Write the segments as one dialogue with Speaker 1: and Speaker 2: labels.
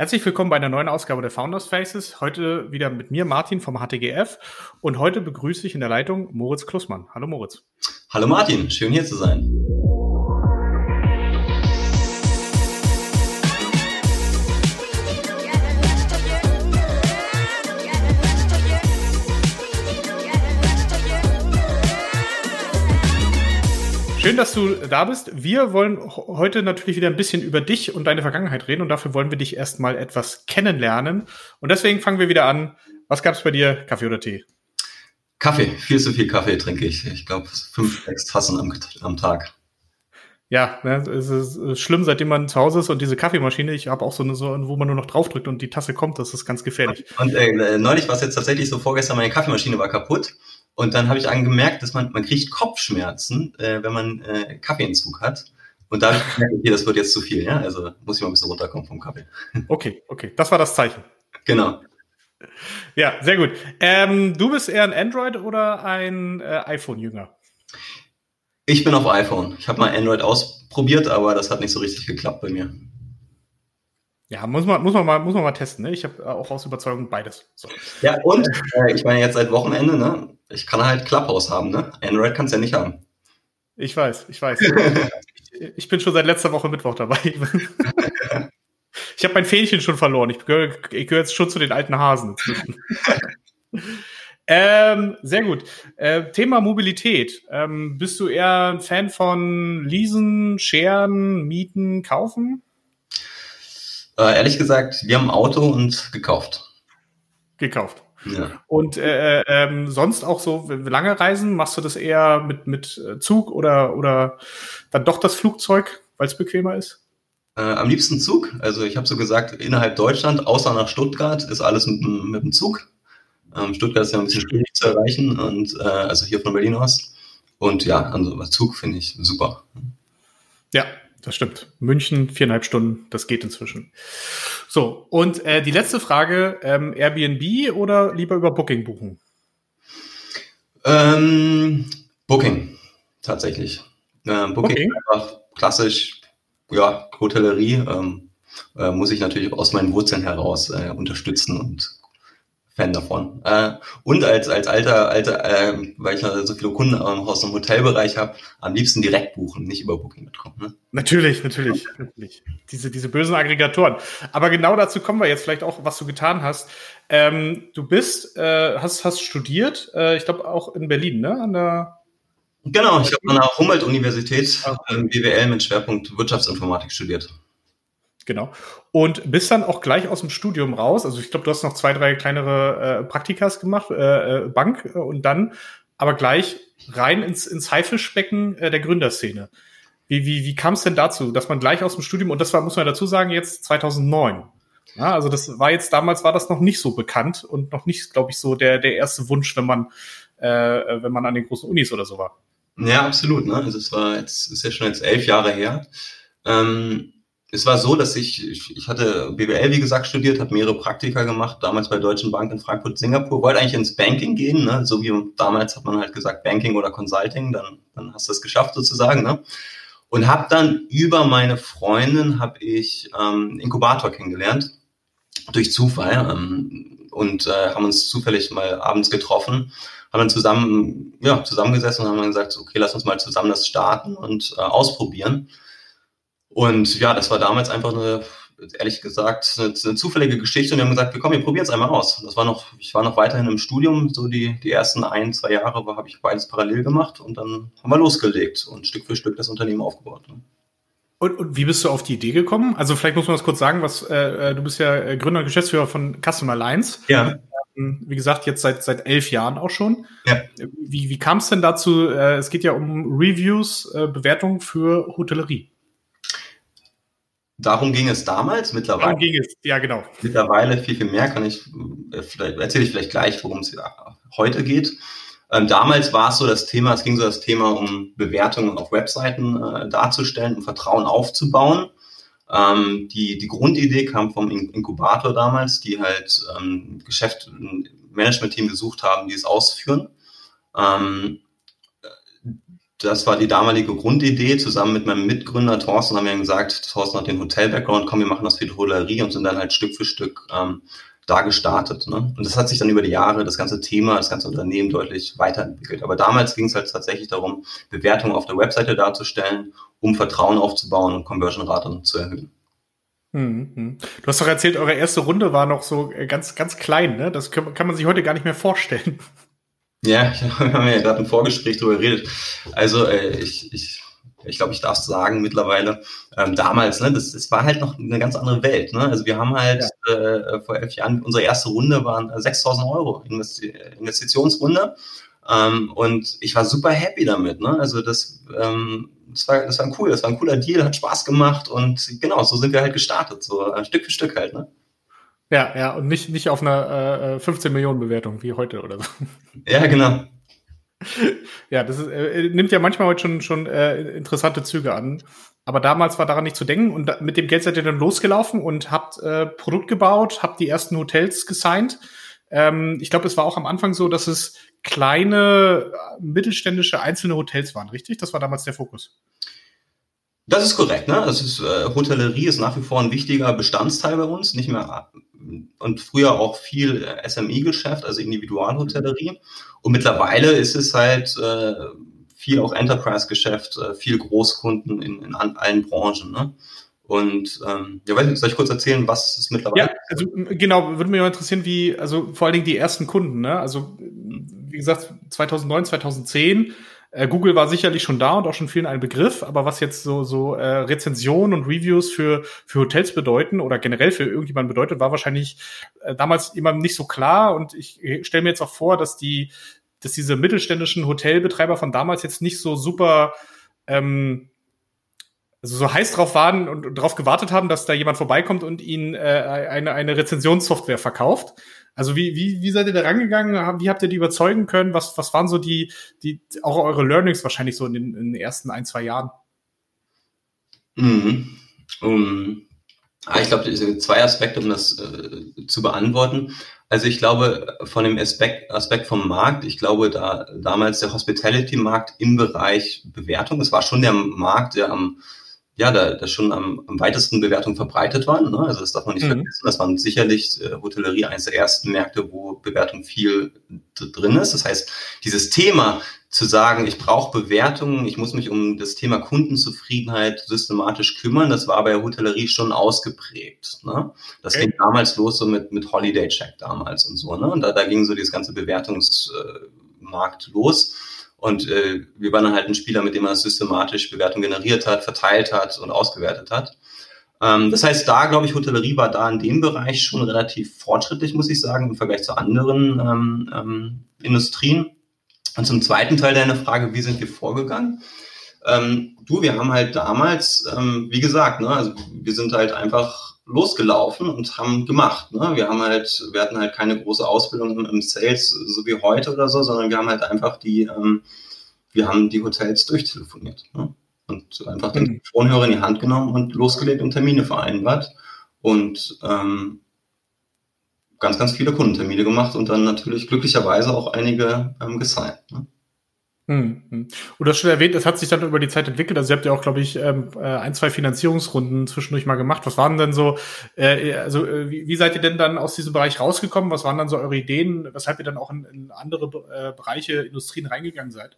Speaker 1: Herzlich willkommen bei einer neuen Ausgabe der Founders Faces. Heute wieder mit mir, Martin vom HTGF. Und heute begrüße ich in der Leitung Moritz Klussmann. Hallo Moritz.
Speaker 2: Hallo Martin, schön hier zu sein.
Speaker 1: Schön, dass du da bist. Wir wollen heute natürlich wieder ein bisschen über dich und deine Vergangenheit reden und dafür wollen wir dich erstmal etwas kennenlernen. Und deswegen fangen wir wieder an. Was gab es bei dir, Kaffee oder Tee?
Speaker 2: Kaffee, viel zu viel Kaffee trinke ich. Ich glaube, fünf, sechs Tassen am, am Tag.
Speaker 1: Ja, ne, es ist schlimm, seitdem man zu Hause ist und diese Kaffeemaschine, ich habe auch so eine, so, wo man nur noch draufdrückt und die Tasse kommt, das ist ganz gefährlich.
Speaker 2: Und äh, neulich war es jetzt tatsächlich so, vorgestern meine Kaffeemaschine war kaputt und dann habe ich angemerkt, dass man, man kriegt Kopfschmerzen, äh, wenn man äh, Kaffeeentzug hat. Und da habe ich gemerkt, okay, das wird jetzt zu viel, ja. Also muss ich mal ein bisschen runterkommen vom Kaffee.
Speaker 1: Okay, okay. Das war das Zeichen.
Speaker 2: Genau.
Speaker 1: Ja, sehr gut. Ähm, du bist eher ein Android oder ein äh, iPhone-Jünger?
Speaker 2: Ich bin auf iPhone. Ich habe mal Android ausprobiert, aber das hat nicht so richtig geklappt bei mir.
Speaker 1: Ja, muss man, muss man, mal, muss man mal testen. Ne? Ich habe auch aus Überzeugung beides.
Speaker 2: So. Ja, und äh, ich meine jetzt seit Wochenende, ne? ich kann halt Clubhouse haben. Ne? Android kannst ja nicht haben.
Speaker 1: Ich weiß, ich weiß. ich bin schon seit letzter Woche Mittwoch dabei. ich habe mein Fähnchen schon verloren. Ich gehöre gehör jetzt schon zu den alten Hasen. ähm, sehr gut. Äh, Thema Mobilität. Ähm, bist du eher ein Fan von Leasen, Scheren, Mieten, Kaufen?
Speaker 2: Äh, ehrlich gesagt, wir haben ein Auto und gekauft.
Speaker 1: Gekauft. Ja. Und äh, ähm, sonst auch so lange Reisen, machst du das eher mit, mit äh, Zug oder, oder dann doch das Flugzeug, weil es bequemer ist?
Speaker 2: Äh, am liebsten Zug. Also ich habe so gesagt, innerhalb Deutschland, außer nach Stuttgart, ist alles mit, mit dem Zug. Ähm, Stuttgart ist ja ein bisschen schwierig zu erreichen und äh, also hier von Berlin aus. Und ja, also Zug finde ich super.
Speaker 1: Ja, das stimmt. München, viereinhalb Stunden, das geht inzwischen. So, und äh, die letzte Frage, ähm, Airbnb oder lieber über Booking buchen?
Speaker 2: Ähm, Booking, tatsächlich. Ähm, Booking okay. einfach klassisch, ja, Hotellerie ähm, äh, muss ich natürlich aus meinen Wurzeln heraus äh, unterstützen und Fan davon. Äh, und als, als alter, alter äh, weil ich so viele Kunden aus dem Hotelbereich habe, am liebsten direkt buchen, nicht über Booking.com. Ne?
Speaker 1: Natürlich, natürlich, natürlich. Diese, diese bösen Aggregatoren. Aber genau dazu kommen wir jetzt vielleicht auch, was du getan hast. Ähm, du bist, äh, hast, hast studiert, äh, ich glaube auch in Berlin, ne? An der
Speaker 2: Genau, ich habe an der Humboldt-Universität ah. äh, BWL mit Schwerpunkt Wirtschaftsinformatik studiert.
Speaker 1: Genau. Und bist dann auch gleich aus dem Studium raus. Also ich glaube, du hast noch zwei, drei kleinere äh, Praktikas gemacht, äh, äh Bank, äh, und dann aber gleich rein ins, ins Haifischbecken äh, der Gründerszene. Wie, wie, wie kam es denn dazu, dass man gleich aus dem Studium, und das war, muss man dazu sagen, jetzt 2009. Ja, also das war jetzt damals war das noch nicht so bekannt und noch nicht, glaube ich, so der, der erste Wunsch, wenn man, äh, wenn man an den großen Unis oder so war.
Speaker 2: Ja, absolut. Ne? Also es war jetzt, ist ja schon jetzt elf Jahre her. Ähm, es war so, dass ich, ich, ich hatte BWL, wie gesagt, studiert, habe mehrere Praktika gemacht, damals bei Deutschen Bank in Frankfurt, Singapur, wollte eigentlich ins Banking gehen, ne? so wie damals hat man halt gesagt Banking oder Consulting, dann, dann hast du es geschafft sozusagen. Ne? Und habe dann über meine Freundin habe ich ähm, Inkubator kennengelernt, durch Zufall ähm, und äh, haben uns zufällig mal abends getroffen, haben dann zusammen, ja, zusammengesessen und haben dann gesagt, okay, lass uns mal zusammen das starten und äh, ausprobieren. Und ja, das war damals einfach eine, ehrlich gesagt, eine, eine zufällige Geschichte. Und wir haben gesagt, wir kommen, wir probieren es einmal aus. Das war noch, ich war noch weiterhin im Studium, so die, die ersten ein, zwei Jahre habe ich beides parallel gemacht und dann haben wir losgelegt und Stück für Stück das Unternehmen aufgebaut. Ne?
Speaker 1: Und, und wie bist du auf die Idee gekommen? Also vielleicht muss man das kurz sagen, was äh, äh du bist ja äh, Gründer und Geschäftsführer von Customer Alliance.
Speaker 2: Ja.
Speaker 1: Ähm, wie gesagt, jetzt seit seit elf Jahren auch schon. Ja. Wie, wie kam es denn dazu? Äh, es geht ja um Reviews, äh, Bewertungen für Hotellerie.
Speaker 2: Darum ging es damals, mittlerweile. Darum
Speaker 1: ging es, ja genau.
Speaker 2: Mittlerweile viel, viel mehr kann ich, äh, vielleicht, erzähle ich vielleicht gleich, worum es heute geht. Ähm, damals war es so das Thema, es ging so das Thema um Bewertungen auf Webseiten äh, darzustellen, um Vertrauen aufzubauen. Ähm, die, die Grundidee kam vom Inkubator damals, die halt ähm, Geschäft, ein Management-Team gesucht haben, die es ausführen. Ähm, das war die damalige Grundidee. Zusammen mit meinem Mitgründer Thorsten haben wir gesagt, Thorsten hat den Hotel-Background, komm, wir machen das für die Hotellerie und sind dann halt Stück für Stück ähm, da gestartet. Ne? Und das hat sich dann über die Jahre, das ganze Thema, das ganze Unternehmen deutlich weiterentwickelt. Aber damals ging es halt tatsächlich darum, Bewertungen auf der Webseite darzustellen, um Vertrauen aufzubauen und Conversion-Raten zu erhöhen.
Speaker 1: Mhm. Du hast doch erzählt, eure erste Runde war noch so äh, ganz, ganz klein, ne? Das kann man sich heute gar nicht mehr vorstellen.
Speaker 2: Ja, wir haben ja gerade im Vorgespräch darüber geredet. Also äh, ich, ich, ich glaube, ich darf es sagen mittlerweile. Ähm, damals, ne, das, das war halt noch eine ganz andere Welt. Ne? Also wir haben halt ja. äh, vor elf Jahren, unsere erste Runde waren 6.000 Euro Investi Investitionsrunde. Ähm, und ich war super happy damit. Ne? Also das, ähm, das, war, das war cool, das war ein cooler Deal, hat Spaß gemacht und genau, so sind wir halt gestartet, so äh, Stück für Stück halt. Ne?
Speaker 1: Ja, ja, und nicht, nicht auf einer äh, 15 Millionen Bewertung wie heute oder so.
Speaker 2: Ja, genau.
Speaker 1: Ja, das ist, äh, nimmt ja manchmal heute schon, schon äh, interessante Züge an. Aber damals war daran nicht zu denken und da, mit dem Geld seid ihr dann losgelaufen und habt äh, Produkt gebaut, habt die ersten Hotels gesigned. Ähm, ich glaube, es war auch am Anfang so, dass es kleine, mittelständische einzelne Hotels waren, richtig? Das war damals der Fokus.
Speaker 2: Das ist korrekt. Ne? Das ist, äh, Hotellerie ist nach wie vor ein wichtiger Bestandteil bei uns, nicht mehr und früher auch viel äh, SMI-Geschäft, also Individualhotellerie. Und mittlerweile ist es halt äh, viel auch Enterprise-Geschäft, äh, viel Großkunden in, in allen Branchen. Ne? Und ähm, ja, weiß nicht, soll ich kurz erzählen, was es mittlerweile
Speaker 1: Ja, also genau, würde mich mal interessieren, wie, also vor allen Dingen die ersten Kunden, ne? Also wie gesagt, 2009, 2010 äh, Google war sicherlich schon da und auch schon vielen ein Begriff, aber was jetzt so, so äh, Rezensionen und Reviews für, für Hotels bedeuten oder generell für irgendjemanden bedeutet, war wahrscheinlich äh, damals immer nicht so klar. Und ich stelle mir jetzt auch vor, dass die, dass diese mittelständischen Hotelbetreiber von damals jetzt nicht so super ähm, also so heiß drauf waren und drauf gewartet haben, dass da jemand vorbeikommt und ihnen äh, eine, eine Rezensionssoftware verkauft. Also wie, wie, wie seid ihr da rangegangen? Wie habt ihr die überzeugen können? Was, was waren so die, die, auch eure Learnings wahrscheinlich so in den, in den ersten ein, zwei Jahren?
Speaker 2: Mhm. Um, ah, ich glaube, zwei Aspekte, um das äh, zu beantworten. Also ich glaube, von dem Aspekt, Aspekt vom Markt, ich glaube, da damals der Hospitality-Markt im Bereich Bewertung, es war schon der Markt, der am ja, da, da schon am, am weitesten Bewertung verbreitet waren. Ne? Also das darf man nicht mhm. vergessen. Das waren sicherlich äh, Hotellerie eines der ersten Märkte, wo Bewertung viel drin ist. Das heißt, dieses Thema zu sagen, ich brauche Bewertungen, ich muss mich um das Thema Kundenzufriedenheit systematisch kümmern, das war bei der Hotellerie schon ausgeprägt. Ne? Das okay. ging damals los so mit, mit Holiday Check damals und so. Ne? Und da, da ging so dieses ganze Bewertungsmarkt äh, los. Und äh, wir waren dann halt ein Spieler, mit dem man systematisch Bewertung generiert hat, verteilt hat und ausgewertet hat. Ähm, das heißt, da glaube ich, Hotellerie war da in dem Bereich schon relativ fortschrittlich, muss ich sagen, im Vergleich zu anderen ähm, ähm, Industrien. Und zum zweiten Teil deiner Frage, wie sind wir vorgegangen? Ähm, du, wir haben halt damals, ähm, wie gesagt, ne, also wir sind halt einfach losgelaufen und haben gemacht. Ne? Wir haben halt, wir hatten halt keine große Ausbildung im Sales, so wie heute oder so, sondern wir haben halt einfach die, ähm, wir haben die Hotels durchtelefoniert. Ne? Und einfach den mhm. Telefonhörer in die Hand genommen und losgelegt und Termine vereinbart. Und ähm, ganz, ganz viele Kundentermine gemacht und dann natürlich glücklicherweise auch einige ähm, gesigned. Ne?
Speaker 1: Hm, hm. Und du hast schon erwähnt, es hat sich dann über die Zeit entwickelt. Also ihr habt ja auch, glaube ich, ähm, äh, ein, zwei Finanzierungsrunden zwischendurch mal gemacht. Was waren denn so, äh, also äh, wie, wie seid ihr denn dann aus diesem Bereich rausgekommen? Was waren dann so eure Ideen, weshalb ihr dann auch in, andere Bereiche, Industrien reingegangen seid?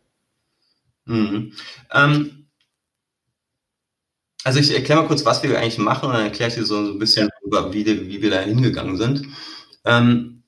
Speaker 2: Mhm. Ähm, also ich erkläre mal kurz, was wir eigentlich machen und dann erkläre ich dir so, ein bisschen, ja. wie, wie wir da hingegangen sind. Ähm,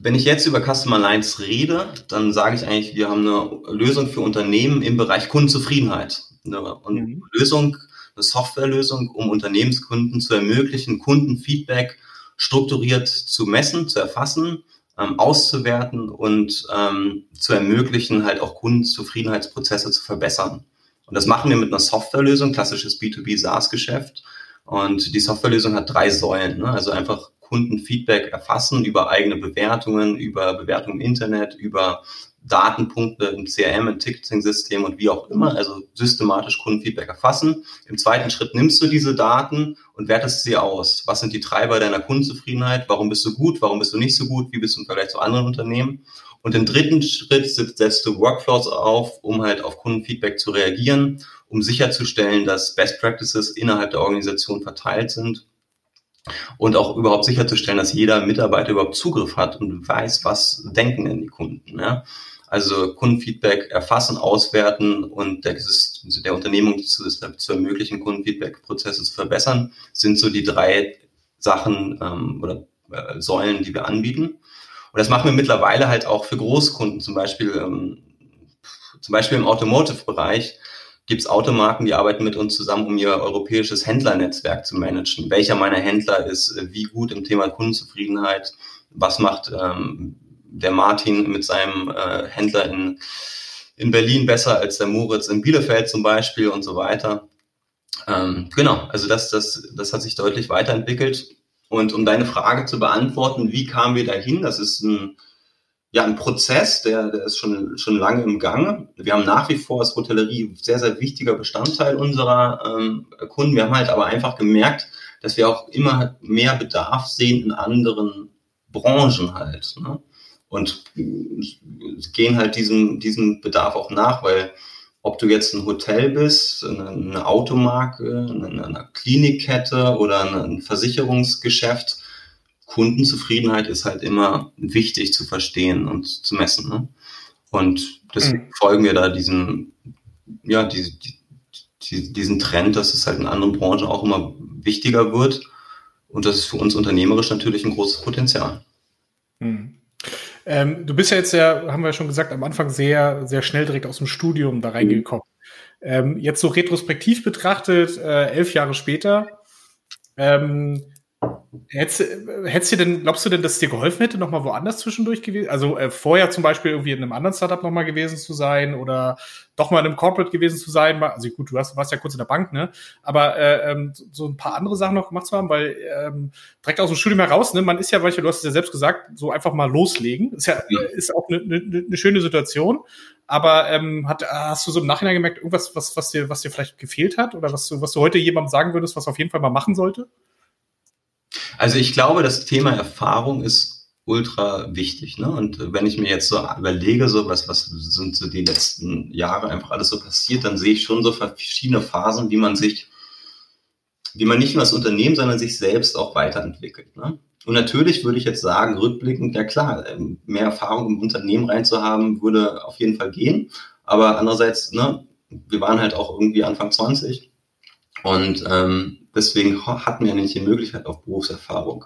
Speaker 2: wenn ich jetzt über Customer Lines rede, dann sage ich eigentlich, wir haben eine Lösung für Unternehmen im Bereich Kundenzufriedenheit. Eine, mhm. Lösung, eine Softwarelösung, um Unternehmenskunden zu ermöglichen, Kundenfeedback strukturiert zu messen, zu erfassen, ähm, auszuwerten und ähm, zu ermöglichen, halt auch Kundenzufriedenheitsprozesse zu verbessern. Und das machen wir mit einer Softwarelösung, klassisches B2B SaaS-Geschäft. Und die Softwarelösung hat drei Säulen. Ne? Also einfach Kundenfeedback erfassen über eigene Bewertungen, über Bewertungen im Internet, über Datenpunkte im CRM, im Ticketing-System und wie auch immer, also systematisch Kundenfeedback erfassen. Im zweiten Schritt nimmst du diese Daten und wertest sie aus. Was sind die Treiber deiner Kundenzufriedenheit? Warum bist du gut? Warum bist du nicht so gut? Wie bist du im Vergleich zu anderen Unternehmen? Und im dritten Schritt setzt du Workflows auf, um halt auf Kundenfeedback zu reagieren, um sicherzustellen, dass Best Practices innerhalb der Organisation verteilt sind und auch überhaupt sicherzustellen, dass jeder Mitarbeiter überhaupt Zugriff hat und weiß, was denken denn die Kunden. Ja? Also Kundenfeedback erfassen, auswerten und der, der Unternehmung zu, zu ermöglichen, Kundenfeedback-Prozesse zu verbessern, sind so die drei Sachen ähm, oder äh, Säulen, die wir anbieten. Und das machen wir mittlerweile halt auch für Großkunden, zum Beispiel, ähm, zum Beispiel im Automotive-Bereich gibt es Automarken, die arbeiten mit uns zusammen, um ihr europäisches Händlernetzwerk zu managen. Welcher meiner Händler ist äh, wie gut im Thema Kundenzufriedenheit? Was macht ähm, der Martin mit seinem äh, Händler in, in Berlin besser als der Moritz in Bielefeld zum Beispiel und so weiter. Ähm, genau, also das, das, das hat sich deutlich weiterentwickelt. Und um deine Frage zu beantworten, wie kamen wir dahin? Das ist ein, ja, ein Prozess, der, der ist schon, schon lange im Gange. Wir haben nach wie vor als Hotellerie sehr, sehr wichtiger Bestandteil unserer ähm, Kunden. Wir haben halt aber einfach gemerkt, dass wir auch immer mehr Bedarf sehen in anderen Branchen halt. Ne? und gehen halt diesem, diesem Bedarf auch nach, weil ob du jetzt ein Hotel bist, eine, Automarke, eine, Klinikkette oder ein Versicherungsgeschäft, Kundenzufriedenheit ist halt immer wichtig zu verstehen und zu messen. Ne? Und deswegen mhm. folgen wir da diesem, ja, die, die, diesen Trend, dass es halt in anderen Branchen auch immer wichtiger wird. Und das ist für uns unternehmerisch natürlich ein großes Potenzial.
Speaker 1: Mhm. Ähm, du bist ja jetzt ja, haben wir ja schon gesagt, am Anfang sehr, sehr schnell direkt aus dem Studium da reingekommen. Ähm, jetzt so retrospektiv betrachtet, äh, elf Jahre später, ähm, Hättest, hättest du denn, glaubst du denn, dass es dir geholfen hätte, nochmal woanders zwischendurch gewesen? Also äh, vorher zum Beispiel irgendwie in einem anderen Startup nochmal gewesen zu sein oder doch mal in einem Corporate gewesen zu sein? Also gut, du hast, warst ja kurz in der Bank, ne? Aber äh, ähm, so ein paar andere Sachen noch gemacht zu haben, weil ähm, direkt aus dem Studium heraus, ne, man ist ja, weil du hast es ja selbst gesagt, so einfach mal loslegen. Ist ja, ja. ist auch eine ne, ne schöne Situation. Aber ähm, hat, hast du so im Nachhinein gemerkt, irgendwas, was, was dir, was dir vielleicht gefehlt hat oder was du, was du heute jemandem sagen würdest, was auf jeden Fall mal machen sollte?
Speaker 2: Also ich glaube, das Thema Erfahrung ist ultra wichtig. Ne? Und wenn ich mir jetzt so überlege, so was, was sind so die letzten Jahre einfach alles so passiert, dann sehe ich schon so verschiedene Phasen, wie man sich, wie man nicht nur das Unternehmen, sondern sich selbst auch weiterentwickelt. Ne? Und natürlich würde ich jetzt sagen, rückblickend, ja klar, ähm, mehr Erfahrung im Unternehmen reinzuhaben, würde auf jeden Fall gehen. Aber andererseits, ne, wir waren halt auch irgendwie Anfang 20 und ähm, deswegen hatten wir nicht die Möglichkeit auf Berufserfahrung.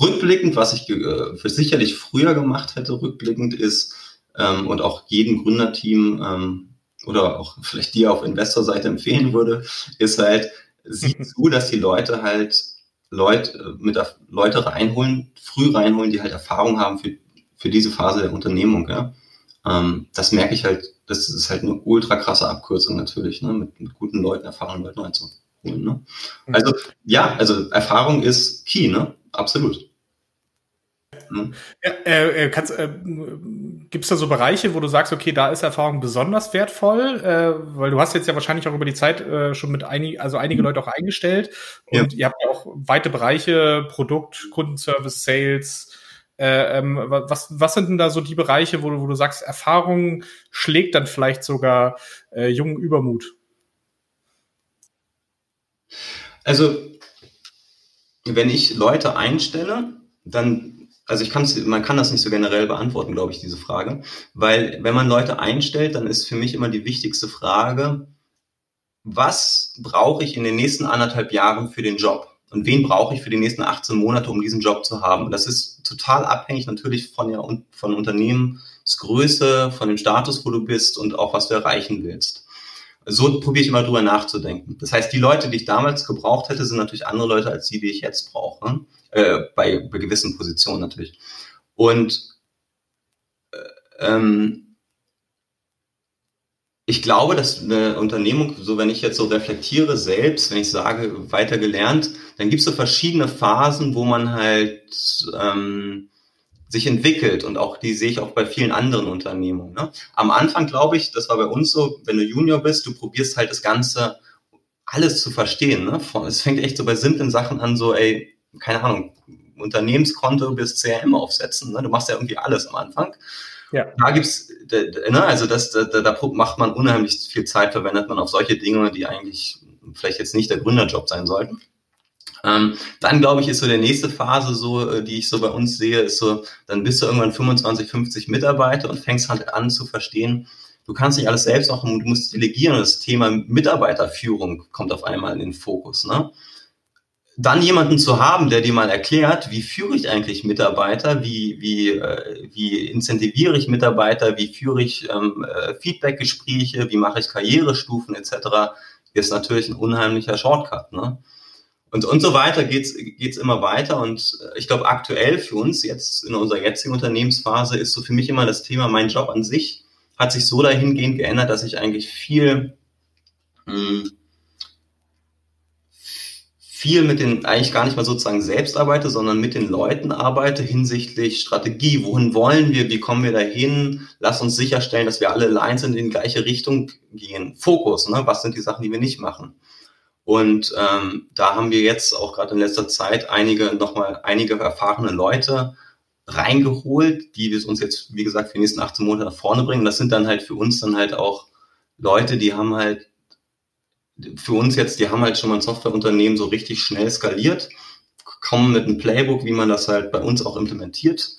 Speaker 2: Rückblickend, was ich äh, für sicherlich früher gemacht hätte, rückblickend ist, ähm, und auch jedem Gründerteam ähm, oder auch vielleicht dir auf Investorseite empfehlen würde, ist halt, sieh zu, dass die Leute halt Leute, äh, mit Leute reinholen, früh reinholen, die halt Erfahrung haben für, für diese Phase der Unternehmung. Ja? Ähm, das merke ich halt, das ist halt eine ultra krasse Abkürzung natürlich, ne? mit, mit guten Leuten, erfahrenen Leuten reinzuholen. Ne? Mhm. Also ja, also Erfahrung ist key, ne? Absolut.
Speaker 1: Hm? Ja, äh, äh, kannst, äh, Gibt es da so Bereiche, wo du sagst, okay, da ist Erfahrung besonders wertvoll? Äh, weil du hast jetzt ja wahrscheinlich auch über die Zeit äh, schon mit einig, also einige Leute auch eingestellt und ja. ihr habt ja auch weite Bereiche, Produkt, Kundenservice, Sales. Äh, ähm, was, was sind denn da so die Bereiche, wo du, wo du sagst, Erfahrung schlägt dann vielleicht sogar äh, jungen Übermut?
Speaker 2: Also, wenn ich Leute einstelle, dann, also ich kann man kann das nicht so generell beantworten, glaube ich, diese Frage, weil wenn man Leute einstellt, dann ist für mich immer die wichtigste Frage, was brauche ich in den nächsten anderthalb Jahren für den Job? Und wen brauche ich für die nächsten 18 Monate, um diesen Job zu haben? Das ist total abhängig natürlich von der von Unternehmensgröße, von dem Status, wo du bist und auch was du erreichen willst so probiere ich immer drüber nachzudenken. Das heißt, die Leute, die ich damals gebraucht hätte, sind natürlich andere Leute als die, die ich jetzt brauche. Äh, bei, bei gewissen Positionen natürlich. Und äh, ähm, ich glaube, dass eine Unternehmung, so wenn ich jetzt so reflektiere selbst, wenn ich sage, weiter gelernt, dann gibt es so verschiedene Phasen, wo man halt ähm, sich entwickelt und auch die sehe ich auch bei vielen anderen Unternehmungen. Ne? Am Anfang glaube ich, das war bei uns so, wenn du Junior bist, du probierst halt das Ganze alles zu verstehen. Ne? Es fängt echt so bei simplen Sachen an, so ey, keine Ahnung, Unternehmenskonto bis CRM aufsetzen. Ne? Du machst ja irgendwie alles am Anfang. Ja. Da gibt's, ne, also das, da, da macht man unheimlich viel Zeit, verwendet man auf solche Dinge, die eigentlich vielleicht jetzt nicht der Gründerjob sein sollten. Ähm, dann glaube ich, ist so der nächste Phase so, äh, die ich so bei uns sehe, ist so, dann bist du irgendwann 25, 50 Mitarbeiter und fängst halt an zu verstehen, du kannst nicht alles selbst machen, du musst delegieren das Thema Mitarbeiterführung kommt auf einmal in den Fokus. Ne? Dann jemanden zu haben, der dir mal erklärt, wie führe ich eigentlich Mitarbeiter, wie, wie, äh, wie incentiviere ich Mitarbeiter, wie führe ich ähm, äh, Feedbackgespräche, wie mache ich Karrierestufen etc., ist natürlich ein unheimlicher Shortcut. Ne? Und, und so weiter geht's geht's immer weiter. Und äh, ich glaube, aktuell für uns jetzt in unserer jetzigen Unternehmensphase ist so für mich immer das Thema, mein Job an sich hat sich so dahingehend geändert, dass ich eigentlich viel, mh, hm, viel mit den, eigentlich gar nicht mal sozusagen selbst arbeite, sondern mit den Leuten arbeite hinsichtlich Strategie. Wohin wollen wir? Wie kommen wir dahin? Lass uns sicherstellen, dass wir alle allein sind, in die gleiche Richtung gehen. Fokus, ne? Was sind die Sachen, die wir nicht machen? Und ähm, da haben wir jetzt auch gerade in letzter Zeit einige, nochmal einige erfahrene Leute reingeholt, die wir uns jetzt, wie gesagt, für die nächsten 18 Monate nach vorne bringen. Das sind dann halt für uns dann halt auch Leute, die haben halt, für uns jetzt, die haben halt schon mal ein Softwareunternehmen so richtig schnell skaliert, kommen mit einem Playbook, wie man das halt bei uns auch implementiert.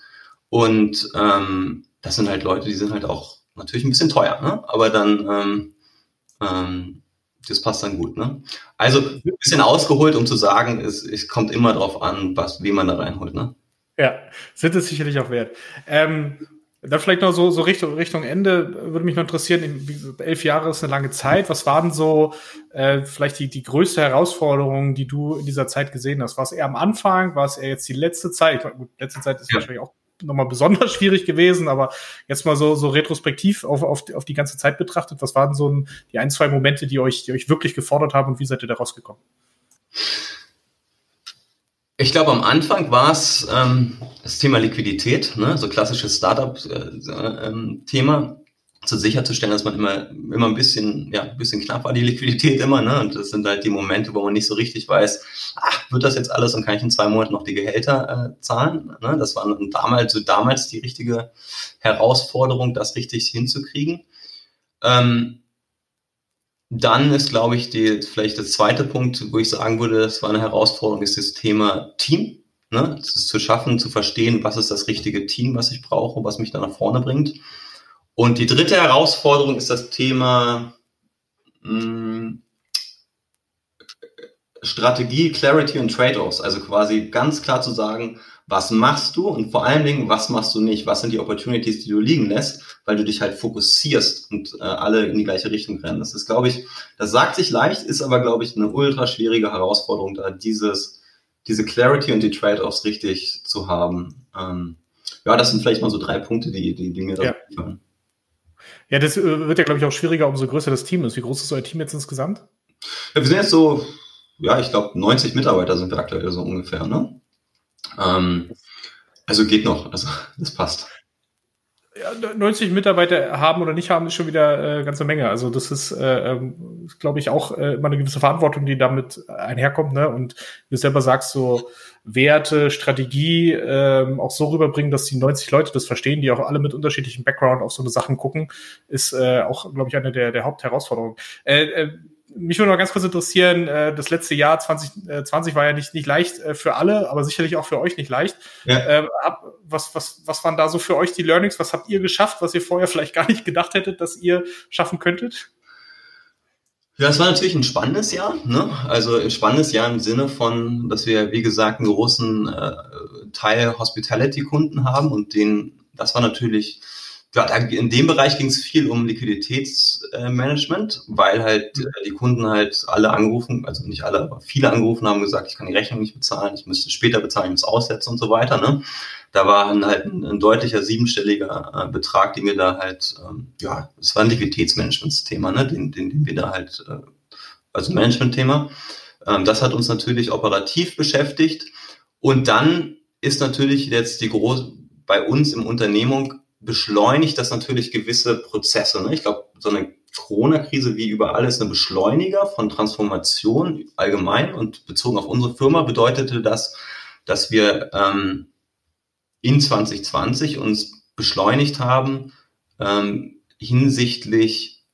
Speaker 2: Und ähm, das sind halt Leute, die sind halt auch natürlich ein bisschen teuer, ne? aber dann ähm, ähm, das passt dann gut. Ne? Also ein bisschen ausgeholt, um zu sagen, es, es kommt immer darauf an, was, wie man da reinholt. Ne?
Speaker 1: Ja, sind es sicherlich auch wert. Ähm, dann vielleicht noch so, so Richtung, Richtung Ende würde mich noch interessieren, elf Jahre ist eine lange Zeit. Was waren so äh, vielleicht die, die größte Herausforderung, die du in dieser Zeit gesehen hast? War es eher am Anfang? War es eher jetzt die letzte Zeit? Ich gut, letzte Zeit ist ja. wahrscheinlich auch nochmal besonders schwierig gewesen, aber jetzt mal so, so retrospektiv auf, auf, auf die ganze Zeit betrachtet, was waren so ein, die ein, zwei Momente, die euch, die euch wirklich gefordert haben und wie seid ihr da rausgekommen?
Speaker 2: Ich glaube, am Anfang war es ähm, das Thema Liquidität, ne? so klassisches Startup-Thema. Äh, ähm, zu sicherzustellen, dass man immer, immer ein bisschen, ja, ein bisschen knapp war, die Liquidität immer, ne? Und das sind halt die Momente, wo man nicht so richtig weiß, ach, wird das jetzt alles und kann ich in zwei Monaten noch die Gehälter äh, zahlen? Ne? Das war damals, so damals die richtige Herausforderung, das richtig hinzukriegen. Ähm, dann ist, glaube ich, die, vielleicht der zweite Punkt, wo ich sagen würde, das war eine Herausforderung, ist das Thema Team. Ne? Das ist zu schaffen, zu verstehen, was ist das richtige Team, was ich brauche, was mich da nach vorne bringt. Und die dritte Herausforderung ist das Thema mh, hm, Strategie, Clarity und Trade-offs. Also quasi ganz klar zu sagen, was machst du und vor allen Dingen, was machst du nicht? Was sind die Opportunities, die du liegen lässt, weil du dich halt fokussierst und äh, alle in die gleiche Richtung rennen. Das ist, glaube ich, das sagt sich leicht, ist aber, glaube ich, eine ultra schwierige Herausforderung, da dieses, diese Clarity und die Trade-offs richtig zu haben. Ähm, ja, das sind vielleicht mal so drei Punkte, die, die, die mir da ja. fallen.
Speaker 1: Ja, das äh, wird ja, glaube ich, auch schwieriger, umso größer das Team ist. Wie groß ist euer Team jetzt insgesamt?
Speaker 2: Ja, wir sind jetzt so, ja, ich glaube, 90 Mitarbeiter sind wir aktuell so ungefähr, ne? Ähm, also geht noch, also das passt.
Speaker 1: Ja, 90 Mitarbeiter haben oder nicht haben, ist schon wieder äh, ganze Menge. Also das ist, äh, ähm, glaube ich, auch äh, immer eine gewisse Verantwortung, die damit einherkommt. Ne? Und wie du selber sagst, so Werte, Strategie ähm, auch so rüberbringen, dass die 90 Leute das verstehen, die auch alle mit unterschiedlichem Background auf so eine Sachen gucken, ist äh, auch, glaube ich, eine der, der Hauptherausforderungen. Äh, äh, mich würde noch ganz kurz interessieren, äh, das letzte Jahr 2020 war ja nicht, nicht leicht äh, für alle, aber sicherlich auch für euch nicht leicht. Ja. Äh, was, was, was waren da so für euch die Learnings? Was habt ihr geschafft, was ihr vorher vielleicht gar nicht gedacht hättet, dass ihr schaffen könntet?
Speaker 2: Ja, es war natürlich ein spannendes Jahr. Ne? Also ein spannendes Jahr im Sinne von, dass wir, wie gesagt, einen großen äh, Teil Hospitality-Kunden haben und den, das war natürlich, in dem Bereich ging es viel um Liquiditätsmanagement, weil halt äh, die Kunden halt alle angerufen, also nicht alle, aber viele angerufen haben gesagt, ich kann die Rechnung nicht bezahlen, ich müsste später bezahlen, ich muss aussetzen und so weiter. Ne? da war halt ein, ein deutlicher siebenstelliger äh, Betrag, den wir da halt, ähm, ja, es war ein Liquiditätsmanagementsthema, ne, den, den, den wir da halt, äh, also Managementthema. Ähm, das hat uns natürlich operativ beschäftigt. Und dann ist natürlich jetzt die große, bei uns im Unternehmung beschleunigt das natürlich gewisse Prozesse. Ne? Ich glaube, so eine Corona-Krise wie überall ist ein Beschleuniger von Transformation allgemein und bezogen auf unsere Firma bedeutete das, dass wir ähm, in 2020 uns beschleunigt haben ähm, hinsichtlich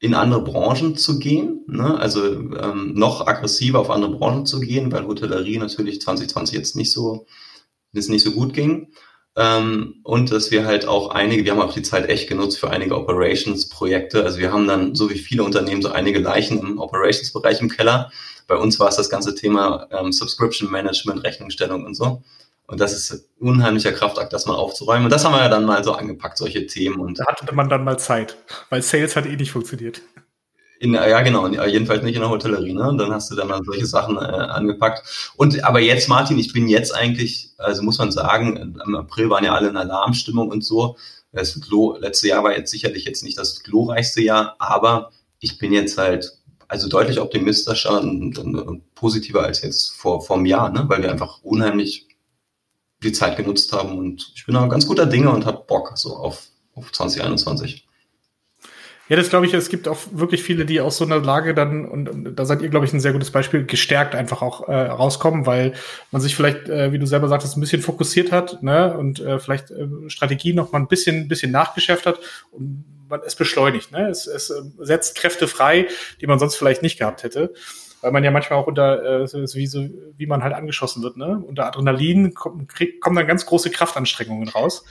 Speaker 2: in andere Branchen zu gehen, ne? also ähm, noch aggressiver auf andere Branchen zu gehen, weil Hotellerie natürlich 2020 jetzt nicht so, jetzt nicht so gut ging. Ähm, und dass wir halt auch einige, wir haben auch die Zeit echt genutzt für einige Operations-Projekte. Also wir haben dann, so wie viele Unternehmen, so einige Leichen im Operations-Bereich im Keller. Bei uns war es das ganze Thema ähm, Subscription Management, Rechnungsstellung und so. Und das ist unheimlicher Kraftakt, das mal aufzuräumen. Und das haben wir ja dann mal so angepackt, solche Themen. Und
Speaker 1: da hatte man dann mal Zeit, weil Sales hat eh nicht funktioniert.
Speaker 2: In, ja, genau, jedenfalls nicht in der Hotellerie, ne? Dann hast du dann mal solche Sachen äh, angepackt. Und aber jetzt, Martin, ich bin jetzt eigentlich, also muss man sagen, im April waren ja alle in Alarmstimmung und so. Das letzte Jahr war jetzt sicherlich jetzt nicht das glorreichste Jahr, aber ich bin jetzt halt also deutlich optimistischer und, und, und positiver als jetzt vor, vor einem Jahr, ne? weil wir einfach unheimlich die Zeit genutzt haben und ich bin auch ganz guter Dinge und habe Bock so auf, auf 2021.
Speaker 1: Ja, das glaube ich, es gibt auch wirklich viele, die aus so einer Lage dann, und, und da seid ihr, glaube ich, ein sehr gutes Beispiel, gestärkt einfach auch äh, rauskommen, weil man sich vielleicht, äh, wie du selber sagtest, ein bisschen fokussiert hat ne, und äh, vielleicht äh, Strategie noch mal ein bisschen, bisschen nachgeschärft hat und man es beschleunigt. Ne? Es, es äh, setzt Kräfte frei, die man sonst vielleicht nicht gehabt hätte weil man ja manchmal auch unter, äh, so, wie, so, wie man halt angeschossen wird, ne? Unter Adrenalin kommt, krieg, kommen dann ganz große Kraftanstrengungen raus.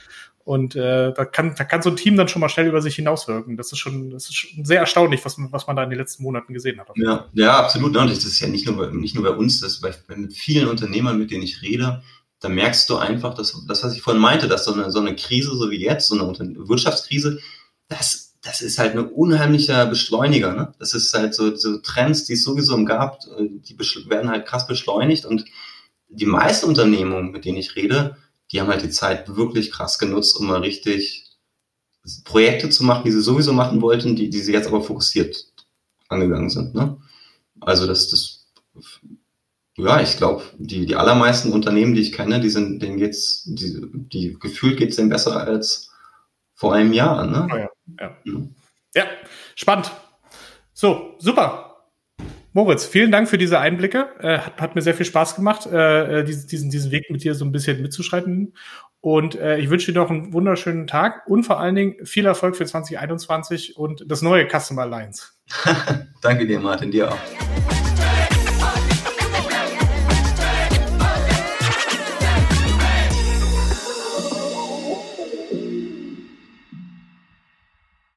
Speaker 1: Und äh, da, kann, da kann so ein Team dann schon mal schnell über sich hinauswirken. Das ist schon, das ist schon sehr erstaunlich, was, was man da in den letzten Monaten gesehen hat.
Speaker 2: Ja, ja, absolut. Ne? Das ist ja nicht nur bei, nicht nur bei uns, das ist bei, mit vielen Unternehmern, mit denen ich rede, da merkst du einfach, dass das, was ich vorhin meinte, dass so eine, so eine Krise, so wie jetzt, so eine Wirtschaftskrise, das, das ist halt ein unheimlicher Beschleuniger. Ne? Das ist halt so, so Trends, die es sowieso gab, die werden halt krass beschleunigt und die meisten Unternehmungen, mit denen ich rede, die haben halt die Zeit wirklich krass genutzt, um mal richtig Projekte zu machen, die sie sowieso machen wollten, die, die sie jetzt aber fokussiert angegangen sind. Ne? Also das, das, ja, ich glaube, die, die allermeisten Unternehmen, die ich kenne, die sind, denen geht's, die, die gefühlt geht's denen besser als vor einem Jahr. Ne?
Speaker 1: Oh ja, ja. Mhm. ja, spannend. So, super. Moritz, vielen Dank für diese Einblicke. Äh, hat, hat, mir sehr viel Spaß gemacht, äh, äh diesen, diesen Weg mit dir so ein bisschen mitzuschreiten. Und äh, ich wünsche dir noch einen wunderschönen Tag und vor allen Dingen viel Erfolg für 2021 und das neue Customer Alliance.
Speaker 2: Danke dir, Martin, dir auch.